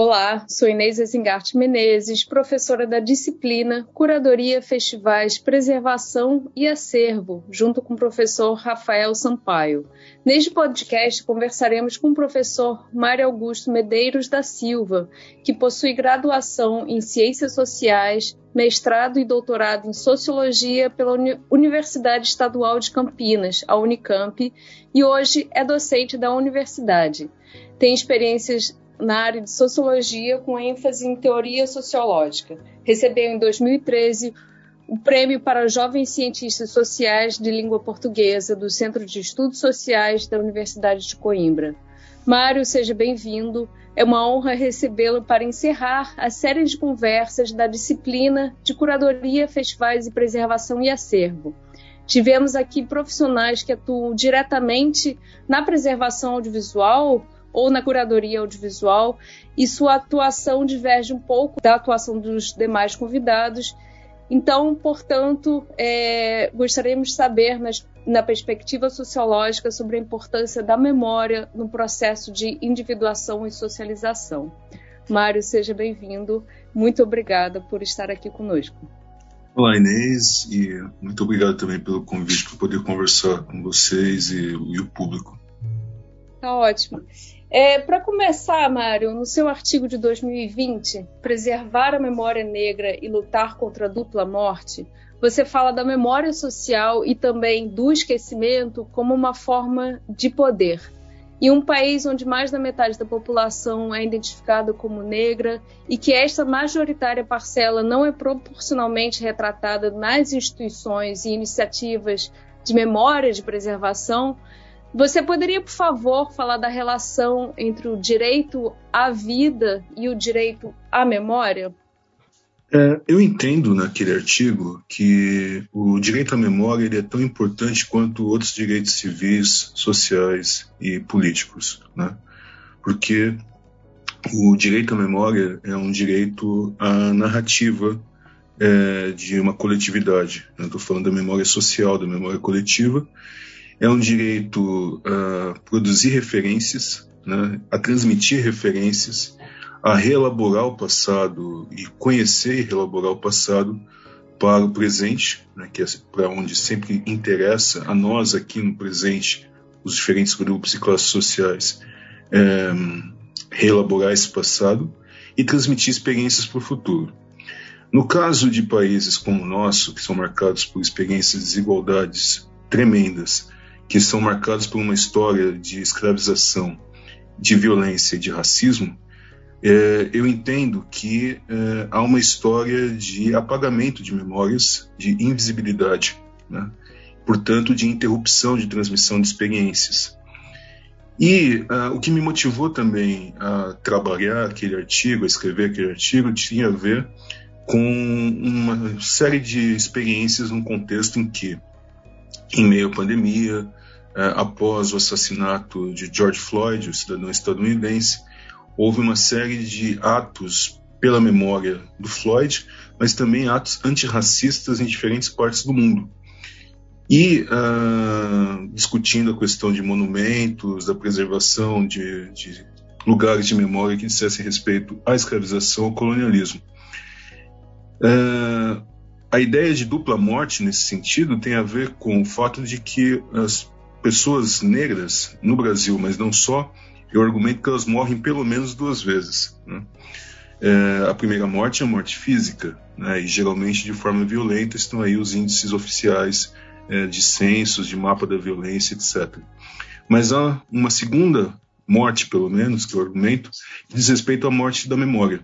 Olá, sou Inês Ezingart Menezes, professora da disciplina Curadoria, Festivais, Preservação e Acervo, junto com o professor Rafael Sampaio. Neste podcast, conversaremos com o professor Mário Augusto Medeiros da Silva, que possui graduação em Ciências Sociais, mestrado e doutorado em Sociologia pela Universidade Estadual de Campinas, a Unicamp, e hoje é docente da universidade. Tem experiências na área de sociologia com ênfase em teoria sociológica. Recebeu em 2013 o Prêmio para Jovens Cientistas Sociais de Língua Portuguesa do Centro de Estudos Sociais da Universidade de Coimbra. Mário, seja bem-vindo. É uma honra recebê-lo para encerrar a série de conversas da disciplina de Curadoria, Festivais e Preservação e Acervo. Tivemos aqui profissionais que atuam diretamente na preservação audiovisual, ou na curadoria audiovisual, e sua atuação diverge um pouco da atuação dos demais convidados. Então, portanto, é, gostaríamos de saber, nas, na perspectiva sociológica, sobre a importância da memória no processo de individuação e socialização. Mário, seja bem-vindo. Muito obrigada por estar aqui conosco. Olá, Inês, e muito obrigado também pelo convite para poder conversar com vocês e, e o público. Tá ótimo. É, Para começar, Mário, no seu artigo de 2020, Preservar a Memória Negra e Lutar contra a Dupla Morte, você fala da memória social e também do esquecimento como uma forma de poder. Em um país onde mais da metade da população é identificada como negra e que esta majoritária parcela não é proporcionalmente retratada nas instituições e iniciativas de memória de preservação, você poderia, por favor, falar da relação entre o direito à vida e o direito à memória? É, eu entendo naquele artigo que o direito à memória ele é tão importante quanto outros direitos civis, sociais e políticos, né? porque o direito à memória é um direito à narrativa é, de uma coletividade. Estou falando da memória social, da memória coletiva, é um direito a produzir referências, né, a transmitir referências, a reelaborar o passado e conhecer e reelaborar o passado para o presente, né, que é para onde sempre interessa a nós aqui no presente, os diferentes grupos e classes sociais, é, reelaborar esse passado e transmitir experiências para o futuro. No caso de países como o nosso, que são marcados por experiências de desigualdades tremendas, que são marcados por uma história de escravização, de violência e de racismo, é, eu entendo que é, há uma história de apagamento de memórias, de invisibilidade, né? portanto, de interrupção de transmissão de experiências. E uh, o que me motivou também a trabalhar aquele artigo, a escrever aquele artigo, tinha a ver com uma série de experiências num contexto em que, em meio à pandemia, é, após o assassinato de George Floyd, o cidadão estadunidense, houve uma série de atos pela memória do Floyd, mas também atos antirracistas em diferentes partes do mundo. E uh, discutindo a questão de monumentos, da preservação de, de lugares de memória que dissessem respeito à escravização, ao colonialismo. Uh, a ideia de dupla morte nesse sentido tem a ver com o fato de que as pessoas negras no Brasil, mas não só, eu argumento que elas morrem pelo menos duas vezes. Né? É, a primeira morte é a morte física, né? e geralmente de forma violenta estão aí os índices oficiais é, de censos, de mapa da violência, etc. Mas há uma segunda morte, pelo menos, que eu argumento, que diz respeito à morte da memória.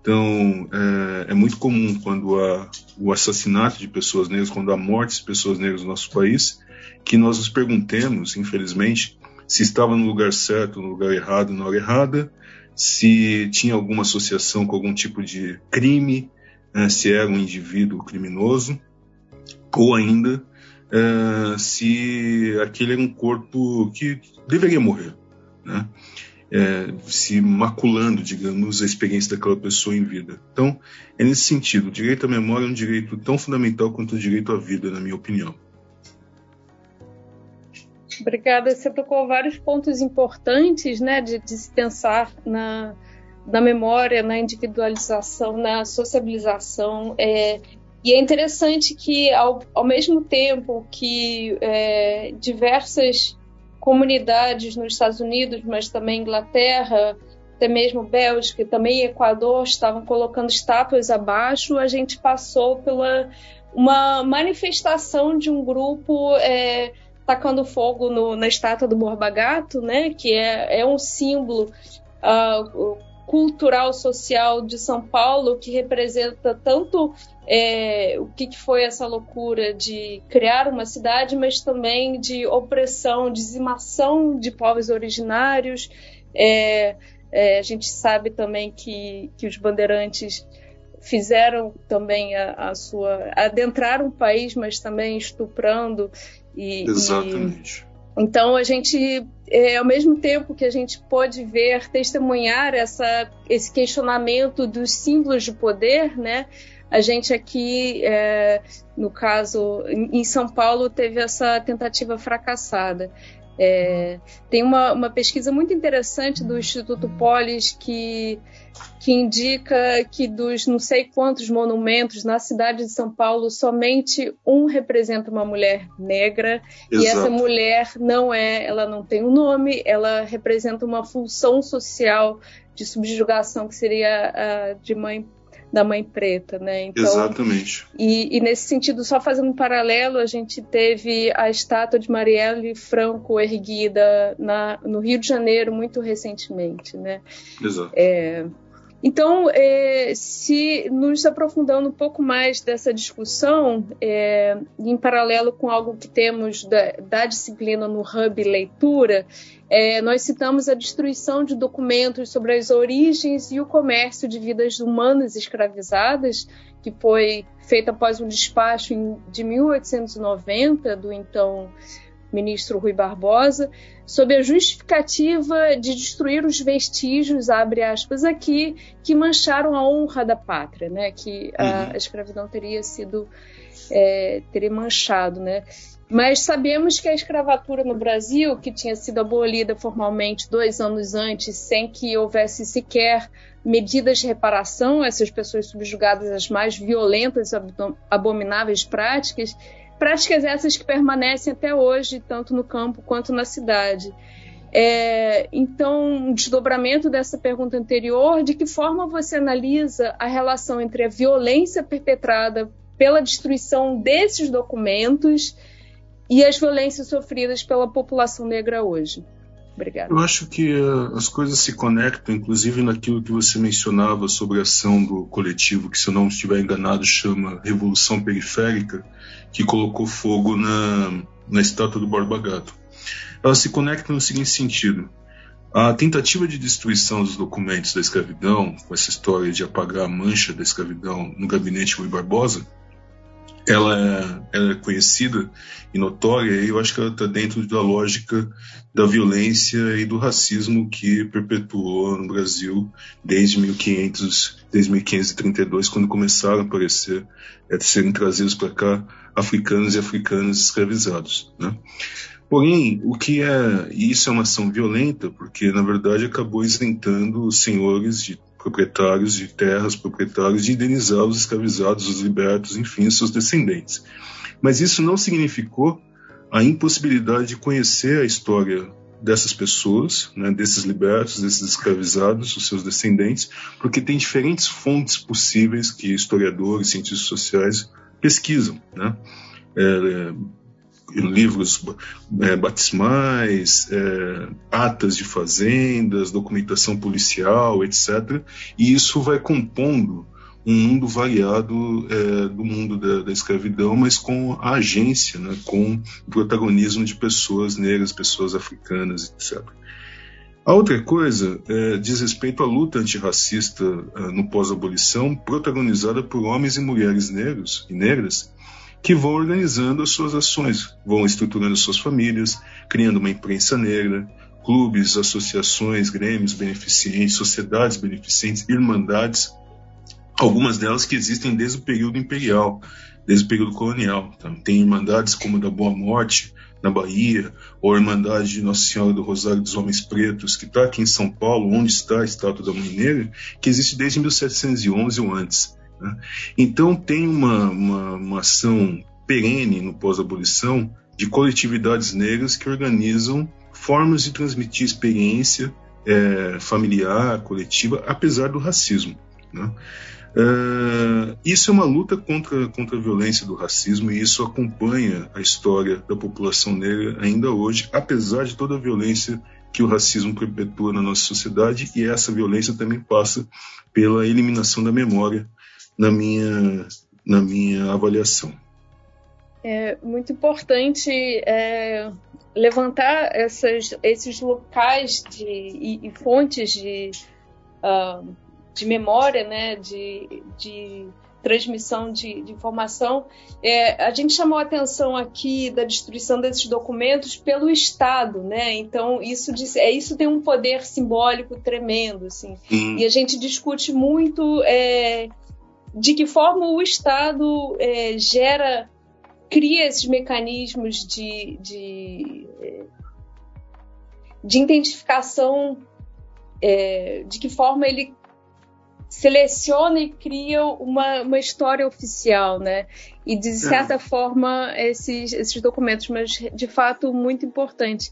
Então, é, é muito comum quando há o assassinato de pessoas negras, quando há mortes de pessoas negras no nosso país, que nós nos perguntemos, infelizmente, se estava no lugar certo, no lugar errado, na hora errada, se tinha alguma associação com algum tipo de crime, né, se era um indivíduo criminoso, ou ainda é, se aquele era um corpo que deveria morrer, né? É, se maculando, digamos, a experiência daquela pessoa em vida. Então, é nesse sentido, o direito à memória é um direito tão fundamental quanto o direito à vida, na minha opinião. Obrigada. Você tocou vários pontos importantes, né, de, de se pensar na, na memória, na individualização, na sociabilização. É, e é interessante que, ao, ao mesmo tempo que é, diversas comunidades nos Estados Unidos, mas também Inglaterra, até mesmo Bélgica e também Equador estavam colocando estátuas abaixo, a gente passou pela uma manifestação de um grupo é, tacando fogo no, na estátua do Borba Gato, né, que é, é um símbolo uh, cultural, social de São Paulo, que representa tanto é, o que, que, foi essa loucura de criar uma cidade, mas também de opressão, dizimação de povos originários. É, é, a gente sabe também que, que os bandeirantes fizeram também a, a sua adentrar o país, mas também estuprando e, exatamente. E, então a gente, é, ao mesmo tempo que a gente pode ver, testemunhar essa, esse questionamento dos símbolos de poder, né? A gente aqui, é, no caso, em São Paulo, teve essa tentativa fracassada. É, tem uma, uma, pesquisa muito interessante do Instituto Polis que, que indica que dos não sei quantos monumentos na cidade de São Paulo, somente um representa uma mulher negra. Exato. E essa mulher não é, ela não tem um nome, ela representa uma função social de subjugação que seria a de mãe da mãe preta, né? Então, Exatamente. E, e, nesse sentido, só fazendo um paralelo, a gente teve a estátua de Marielle Franco erguida na, no Rio de Janeiro muito recentemente, né? Exato. É, então, é, se nos aprofundando um pouco mais dessa discussão, é, em paralelo com algo que temos da, da disciplina no Hub Leitura, é, nós citamos a destruição de documentos sobre as origens e o comércio de vidas humanas escravizadas, que foi feita após um despacho em, de 1890 do então ministro Rui Barbosa, sob a justificativa de destruir os vestígios, abre aspas aqui, que mancharam a honra da pátria, né? que a, uhum. a escravidão teria sido é, teria manchado, né? Mas sabemos que a escravatura no Brasil, que tinha sido abolida formalmente dois anos antes, sem que houvesse sequer medidas de reparação essas pessoas subjugadas às mais violentas e abomináveis práticas, práticas essas que permanecem até hoje, tanto no campo quanto na cidade. É, então, um desdobramento dessa pergunta anterior, de que forma você analisa a relação entre a violência perpetrada pela destruição desses documentos e as violências sofridas pela população negra hoje? Obrigada. Eu acho que uh, as coisas se conectam, inclusive naquilo que você mencionava sobre a ação do coletivo, que se eu não estiver enganado chama Revolução Periférica, que colocou fogo na, na estátua do Borba Gato. Elas se conectam no seguinte sentido. A tentativa de destruição dos documentos da escravidão, com essa história de apagar a mancha da escravidão no gabinete Rui Barbosa, ela ela é conhecida e notória, e eu acho que ela está dentro da lógica da violência e do racismo que perpetuou no Brasil desde 1500, desde 1532, quando começaram a aparecer, a serem trazidos para cá africanos e africanas escravizados. Né? Porém, o que é, isso é uma ação violenta, porque na verdade acabou isentando os senhores de proprietários de terras, proprietários de indenizar os escravizados, os libertos, enfim, seus descendentes. Mas isso não significou a impossibilidade de conhecer a história dessas pessoas, né, desses libertos, desses escravizados, os seus descendentes, porque tem diferentes fontes possíveis que historiadores, cientistas sociais pesquisam. Né? É, livros é, batismais, é, atas de fazendas, documentação policial, etc. E isso vai compondo um mundo variado é, do mundo da, da, escravidão, mas com a agência, né, com o protagonismo de pessoas negras, pessoas africanas, etc. A outra coisa é, diz respeito à luta antirracista é, no pós-abolição, protagonizada por homens e mulheres negros e negras que vão organizando as suas ações, vão estruturando suas famílias, criando uma imprensa negra, clubes, associações, grêmios beneficentes, sociedades beneficentes, irmandades, algumas delas que existem desde o período imperial, desde o período colonial. Tá? Tem irmandades como a da Boa Morte, na Bahia, ou a Irmandade de Nossa Senhora do Rosário dos Homens Pretos, que está aqui em São Paulo, onde está a estátua da Mãe Negra, que existe desde 1711 ou antes. Né? Então tem uma, uma, uma ação perene no pós-abolição de coletividades negras que organizam formas de transmitir experiência é, familiar, coletiva, apesar do racismo. Né? É, isso é uma luta contra, contra a violência do racismo e isso acompanha a história da população negra ainda hoje, apesar de toda a violência que o racismo perpetua na nossa sociedade e essa violência também passa pela eliminação da memória na minha, na minha avaliação. É muito importante é, levantar essas, esses locais de, e, e fontes de, uh, de memória, né, de, de transmissão de, de informação. É, a gente chamou a atenção aqui da destruição desses documentos pelo Estado, né? Então isso é isso tem um poder simbólico tremendo, assim. E a gente discute muito é, de que forma o Estado é, gera cria esses mecanismos de, de, de identificação, é, de que forma ele seleciona e cria uma, uma história oficial, né? E de certa é. forma esses, esses documentos, mas de fato muito importante.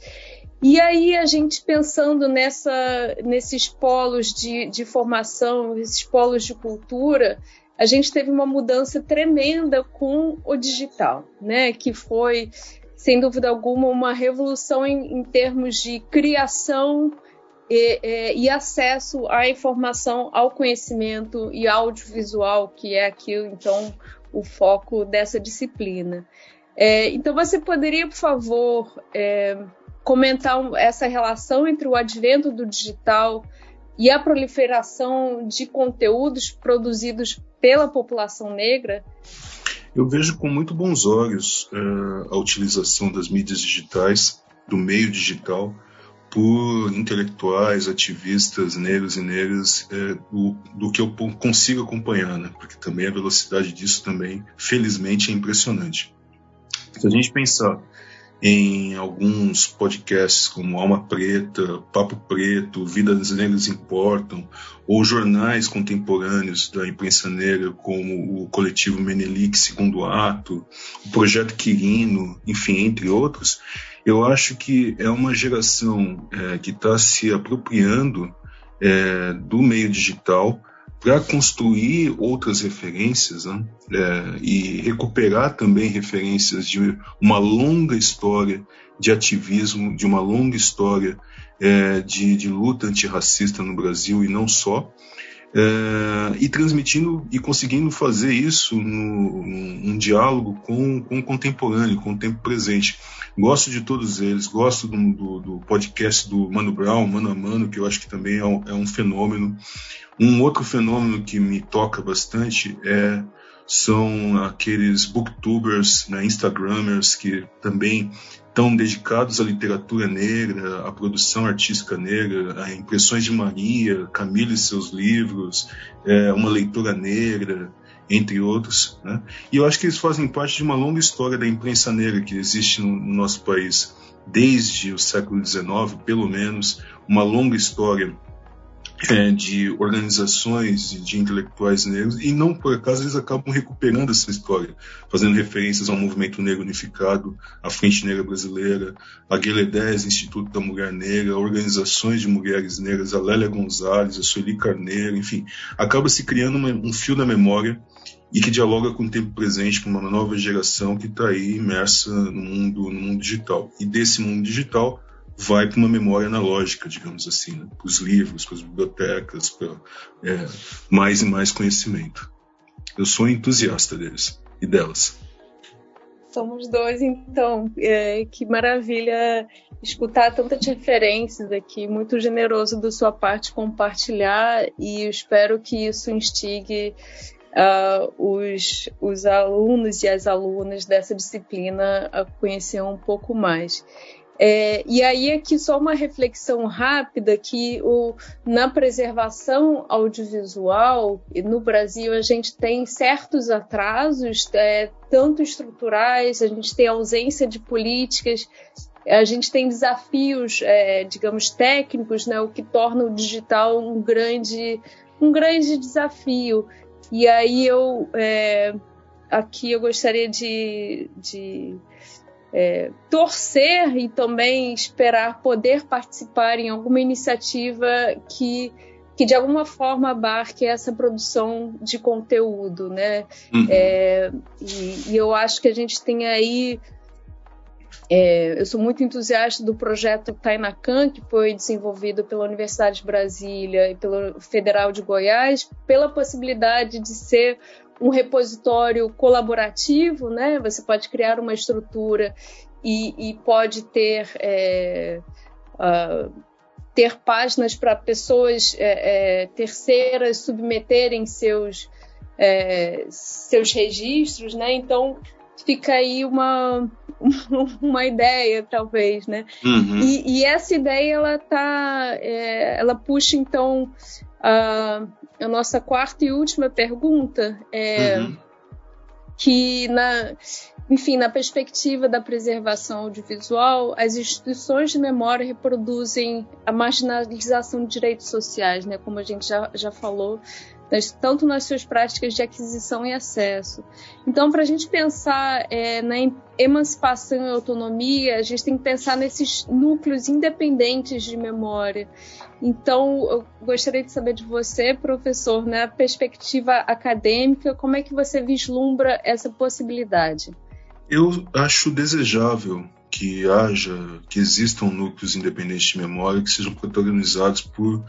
E aí a gente pensando nessa, nesses polos de, de formação, esses polos de cultura, a gente teve uma mudança tremenda com o digital, né? Que foi, sem dúvida alguma, uma revolução em, em termos de criação e, e, e, acesso à informação, ao conhecimento e audiovisual, que é aquilo, então, o foco dessa disciplina. É, então, você poderia, por favor, é, comentar essa relação entre o advento do digital e a proliferação de conteúdos produzidos pela população negra? Eu vejo com muito bons olhos uh, a utilização das mídias digitais, do meio digital, por intelectuais, ativistas negros e negras, é, do, do, que eu consigo acompanhar, né? porque também a velocidade disso também, felizmente, é impressionante. Se a gente pensar em alguns podcasts como Alma Preta, Papo Preto, Vidas Negras Importam, ou jornais contemporâneos da imprensa negra como o Coletivo Menelik Segundo Ato, o Projeto Quirino, enfim, entre outros, eu acho que é uma geração é, que está se apropriando é, do meio digital para construir outras referências né? é, e recuperar também referências de uma longa história de ativismo, de uma longa história é, de, de, luta antirracista no Brasil e não só, é, e transmitindo e conseguindo fazer isso no, num diálogo com, com o contemporâneo, com o tempo presente. Gosto de todos eles, gosto do, do, do podcast do Mano Brown, Mano a Mano, que eu acho que também é um, é um fenômeno. Um outro fenômeno que me toca bastante é são aqueles booktubers, né, instagramers que também estão dedicados à literatura negra, à produção artística negra, a impressões de Maria, Camila e seus livros, é, uma leitura negra, entre outros. Né? E eu acho que eles fazem parte de uma longa história da imprensa negra que existe no, no nosso país desde o século XIX, pelo menos, uma longa história é, de organizações de, intelectuais negros, e não por acaso eles acabam recuperando essa história, fazendo referências ao movimento negro unificado, à Frente Negra Brasileira, a Guilherme 10, Instituto da Mulher Negra, organizações de mulheres negras, a Lélia Gonzalez, a Sueli Carneiro, enfim, acaba se criando uma, um fio da memória e que dialoga com o tempo presente, com uma nova geração que está aí imersa no mundo, no mundo digital. E desse mundo digital vai para uma memória analógica, digamos assim, né? para os livros, para as bibliotecas, para é, mais e mais conhecimento. Eu sou entusiasta deles e delas. Somos dois, então. É, que maravilha escutar tantas referências aqui. Muito generoso da sua parte compartilhar e espero que isso instigue uh, os, os alunos e as alunas dessa disciplina a conhecer um pouco mais. É, e aí aqui só uma reflexão rápida que o, na preservação audiovisual no Brasil a gente tem certos atrasos, é, tanto estruturais, a gente tem ausência de políticas, a gente tem desafios, é, digamos, técnicos, né, o que torna o digital um grande, um grande desafio. E aí eu é, aqui eu gostaria de, de é, torcer e também esperar poder participar em alguma iniciativa que, que de alguma forma abarque essa produção de conteúdo, né? Uhum. É, e, e, eu acho que a gente tem aí é, eu sou muito entusiasta do projeto Tainacan, que foi desenvolvido pela Universidade de Brasília e pelo Federal de Goiás, pela possibilidade de ser um repositório colaborativo, né? Você pode criar uma estrutura e, e pode ter é, uh, ter páginas para pessoas é, é, terceiras submeterem seus é, seus registros, né? Então fica aí uma uma ideia talvez, né? Uhum. E, e, essa ideia ela tá, é, ela puxa então a, a nossa quarta e última pergunta, é, uhum. que na, enfim, na perspectiva da preservação audiovisual, as instituições de memória reproduzem a marginalização de direitos sociais, né, como a gente já, já falou, tanto nas suas práticas de aquisição e acesso. Então, para a gente pensar é, na emancipação e autonomia, a gente tem que pensar nesses núcleos independentes de memória. Então, eu gostaria de saber de você, professor, na perspectiva acadêmica, como é que você vislumbra essa possibilidade? Eu acho desejável que haja, que existam núcleos independentes de memória que sejam protagonizados por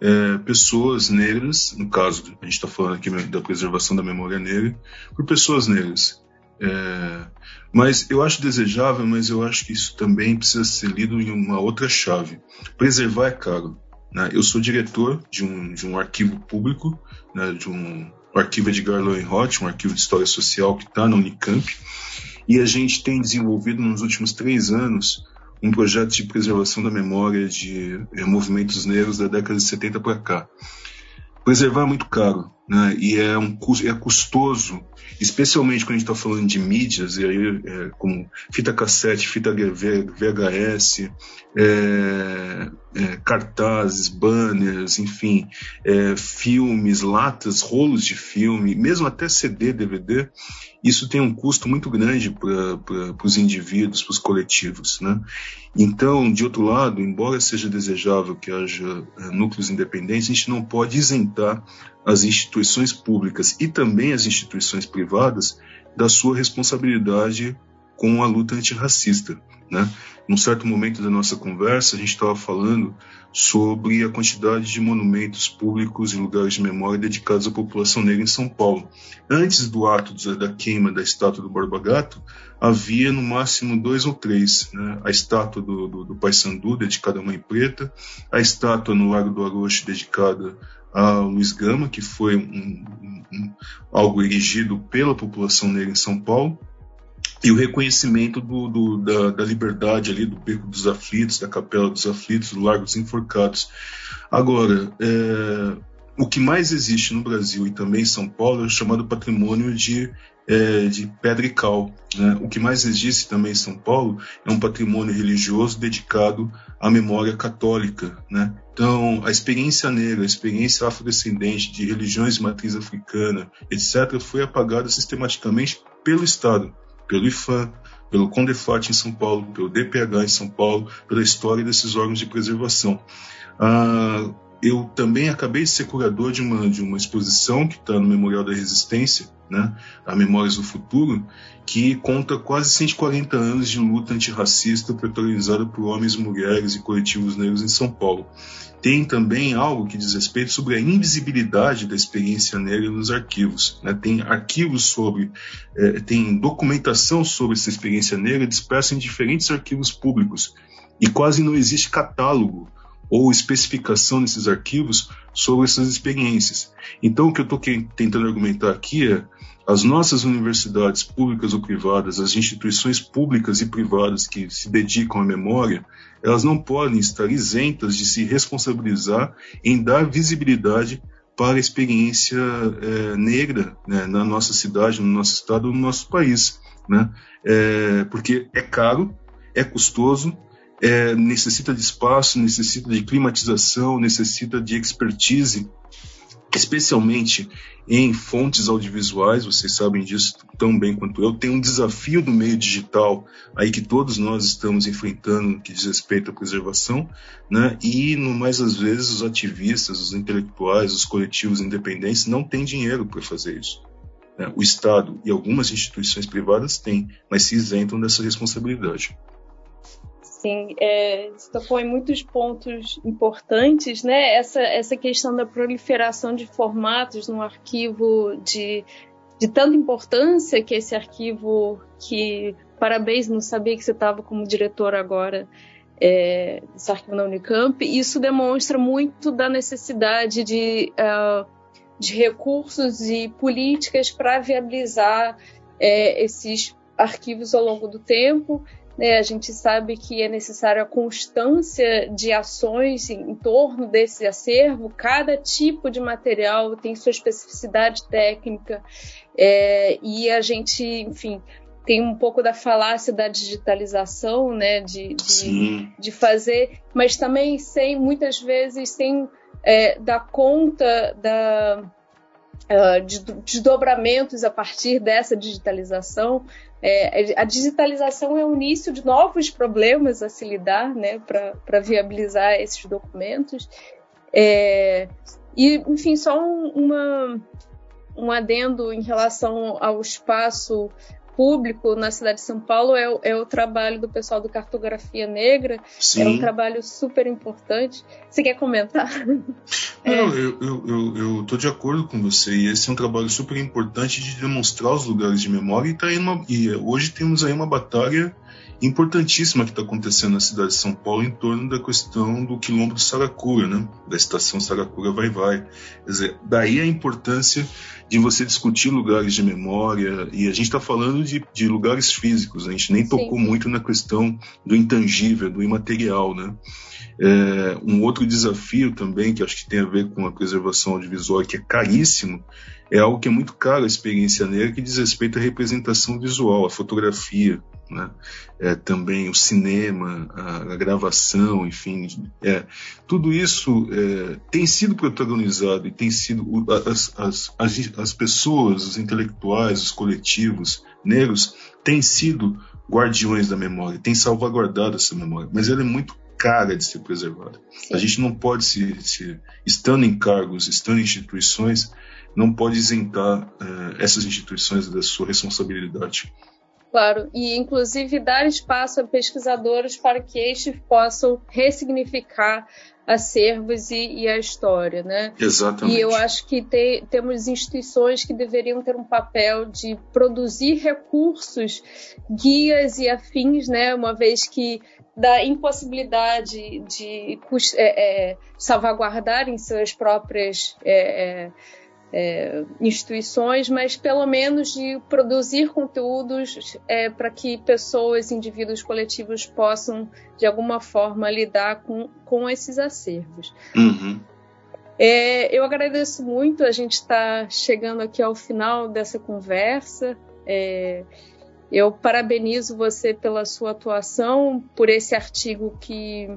é, pessoas negras, no caso, a gente está falando aqui da preservação da memória negra, por pessoas negras. É, mas eu acho desejável, mas eu acho que isso também precisa ser lido em uma outra chave. Preservar é caro. Né? Eu sou diretor de um, de um arquivo público, né, de um, arquivo Edgar Lowenroth, um arquivo de história social que está na Unicamp, e a gente tem desenvolvido nos últimos três anos um projeto de preservação da memória de é, movimentos negros da década de 70 para cá. Preservar é muito caro, né? E é um é custoso, especialmente quando a gente está falando de mídias, e aí é, como fita cassete, fita VHS, é, é, cartazes, banners, enfim, é, filmes, latas, rolos de filme, mesmo até CD, DVD, isso tem um custo muito grande para os indivíduos, para os coletivos. Né? Então, de outro lado, embora seja desejável que haja é, núcleos independentes, a gente não pode isentar as instituições públicas e também as instituições privadas da sua responsabilidade com a luta antirracista. Né? Num certo momento da nossa conversa, a gente estava falando sobre a quantidade de monumentos públicos e lugares de memória dedicados à população negra em São Paulo. Antes do ato da queima da estátua do Borba Gato, havia no máximo dois ou três. Né? A estátua do, do, do Pai Sandu, dedicada à Mãe Preta, a estátua no Lago do Arocho, dedicada a Luiz Gama, que foi um, um, um, algo erigido pela população negra em São Paulo, e o reconhecimento do, do, da, da, liberdade ali do Beco dos Aflitos, da Capela dos Aflitos, do Largo dos Enforcados. Agora, é, o que mais existe no Brasil e também em São Paulo é o chamado patrimônio de, é, de pedra e cal. Né? O que mais existe também em São Paulo é um patrimônio religioso dedicado à memória católica. Né? Então, a experiência negra, a experiência afrodescendente de religiões de matriz africana, etc., foi apagada sistematicamente pelo Estado, pelo IFAM, pelo CONDEFAT em São Paulo, pelo DPH em São Paulo, pela história desses órgãos de preservação. Ah, eu também acabei de ser curador de uma, de uma exposição que está no Memorial da Resistência, né, a Memórias do Futuro, que conta quase 140 anos de luta antirracista protagonizada por homens, mulheres e coletivos negros em São Paulo. Tem também algo que diz respeito sobre a invisibilidade da experiência negra nos arquivos. Né? Tem arquivos sobre, é, tem documentação sobre essa experiência negra dispersa em diferentes arquivos públicos e quase não existe catálogo ou especificação nesses arquivos sobre essas experiências. Então, o que eu estou tentando argumentar aqui é As nossas universidades públicas ou privadas, as instituições públicas e privadas que se dedicam à memória, elas não podem estar isentas de se responsabilizar em dar visibilidade para a experiência é, negra né, na nossa cidade, no nosso estado, no nosso país. Né? É, porque é caro, é custoso, é, necessita de espaço, necessita de climatização, necessita de expertise, especialmente em fontes audiovisuais, vocês sabem disso tão bem quanto eu. Tem um desafio do meio digital aí que todos nós estamos enfrentando que diz respeito à preservação, né? E no mais às vezes os ativistas, os intelectuais, os coletivos independentes não têm dinheiro para fazer isso. Né? O Estado e algumas instituições privadas têm, mas se isentam dessa responsabilidade. Sim, é, você tocou em muitos pontos importantes, né? Essa, essa questão da proliferação de formatos num arquivo de, de tanta importância que esse arquivo que parabéns, não sabia que você estava como diretor agora é, arquivo na Unicamp. Isso demonstra muito da necessidade de, uh, de recursos e políticas para viabilizar é, esses arquivos ao longo do tempo né, a gente sabe que é necessária a constância de ações em, torno desse acervo. Cada tipo de material tem sua especificidade técnica é, e a gente, enfim, tem um pouco da falácia da digitalização, né, de, de, de fazer, mas também sem, muitas vezes, sem é, dar conta da, desdobramentos a partir dessa digitalização. É, a digitalização é o início de novos problemas a se lidar, né, para viabilizar esses documentos. É, e, enfim, só um, uma, um adendo em relação ao espaço público na cidade de São Paulo é, é o trabalho do pessoal do Cartografia Negra. Sim. É um trabalho super importante. Você quer comentar? Não, é. eu, eu, eu, eu tô de acordo com você. E esse é um trabalho super importante de demonstrar os lugares de memória. E, tá uma, e hoje temos aí uma batalha importantíssima que está acontecendo na cidade de São Paulo em torno da questão do quilombo do Saracura, né? da estação Saracura Vai Vai. Quer dizer, daí a importância de você discutir lugares de memória, e a gente está falando de, de, lugares físicos, a gente nem Sim. tocou muito na questão do intangível, do imaterial. Né? É, um outro desafio também, que acho que tem a ver com a preservação audiovisual, que é caríssimo, é algo que é muito caro a experiência negra, que diz respeito à representação visual, à fotografia né? É, também o cinema, a, a gravação, enfim, é, tudo isso é, tem sido protagonizado e tem sido as, as, as, as pessoas, os intelectuais, os coletivos negros têm sido guardiões da memória, têm salvaguardado essa memória, mas ela é muito cara de ser preservada. Sim. A gente não pode se, se, estando em cargos, estando em instituições, não pode isentar é, essas instituições da sua responsabilidade. Claro, e inclusive dar espaço a pesquisadores para que estes possam ressignificar acervos e, e, a história, né? Exatamente. E eu acho que te, temos instituições que deveriam ter um papel de produzir recursos, guias e afins, né? Uma vez que da impossibilidade de é, é, salvaguardarem suas próprias é, é é, instituições, mas pelo menos de produzir conteúdos é, para que pessoas, indivíduos, coletivos possam, de alguma forma, lidar com, com esses acervos. Uhum. É, eu agradeço muito, a gente está chegando aqui ao final dessa conversa. É, eu parabenizo você pela sua atuação, por esse artigo que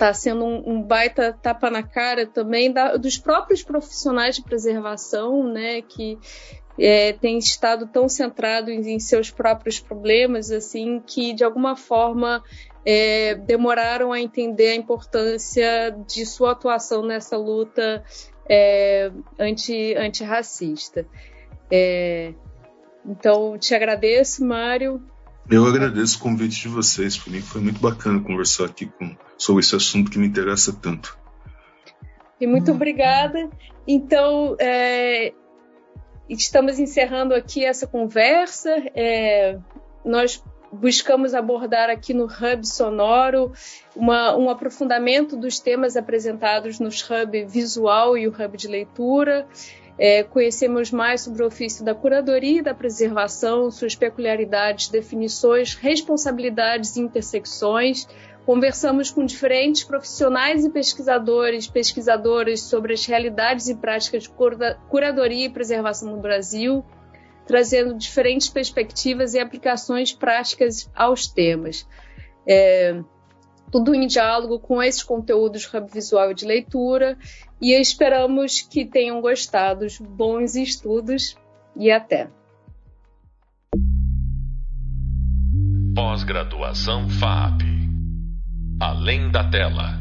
está sendo um, um, baita tapa na cara também da, dos próprios profissionais de preservação, né, que é, têm estado tão centrados em, em, seus próprios problemas, assim, que de alguma forma é, demoraram a entender a importância de sua atuação nessa luta é, anti, antirracista. É, então, te agradeço, Mário. Eu agradeço o convite de vocês. Para mim foi muito bacana conversar aqui com, sobre esse assunto que me interessa tanto. E muito obrigada. Então, é, estamos encerrando aqui essa conversa. É, nós buscamos abordar aqui no Hub Sonoro uma, um aprofundamento dos temas apresentados nos Hub Visual e o Hub de Leitura. É, conhecemos mais sobre o ofício da curadoria e da preservação, suas peculiaridades, definições, responsabilidades e intersecções. Conversamos com diferentes profissionais e pesquisadores, pesquisadoras sobre as realidades e práticas de curadoria e preservação no Brasil, trazendo diferentes perspectivas e aplicações práticas aos temas. É, tudo em diálogo com esses conteúdos de hub visual de leitura, e esperamos que tenham gostado. Bons estudos e até! Pós-graduação FAP Além da Tela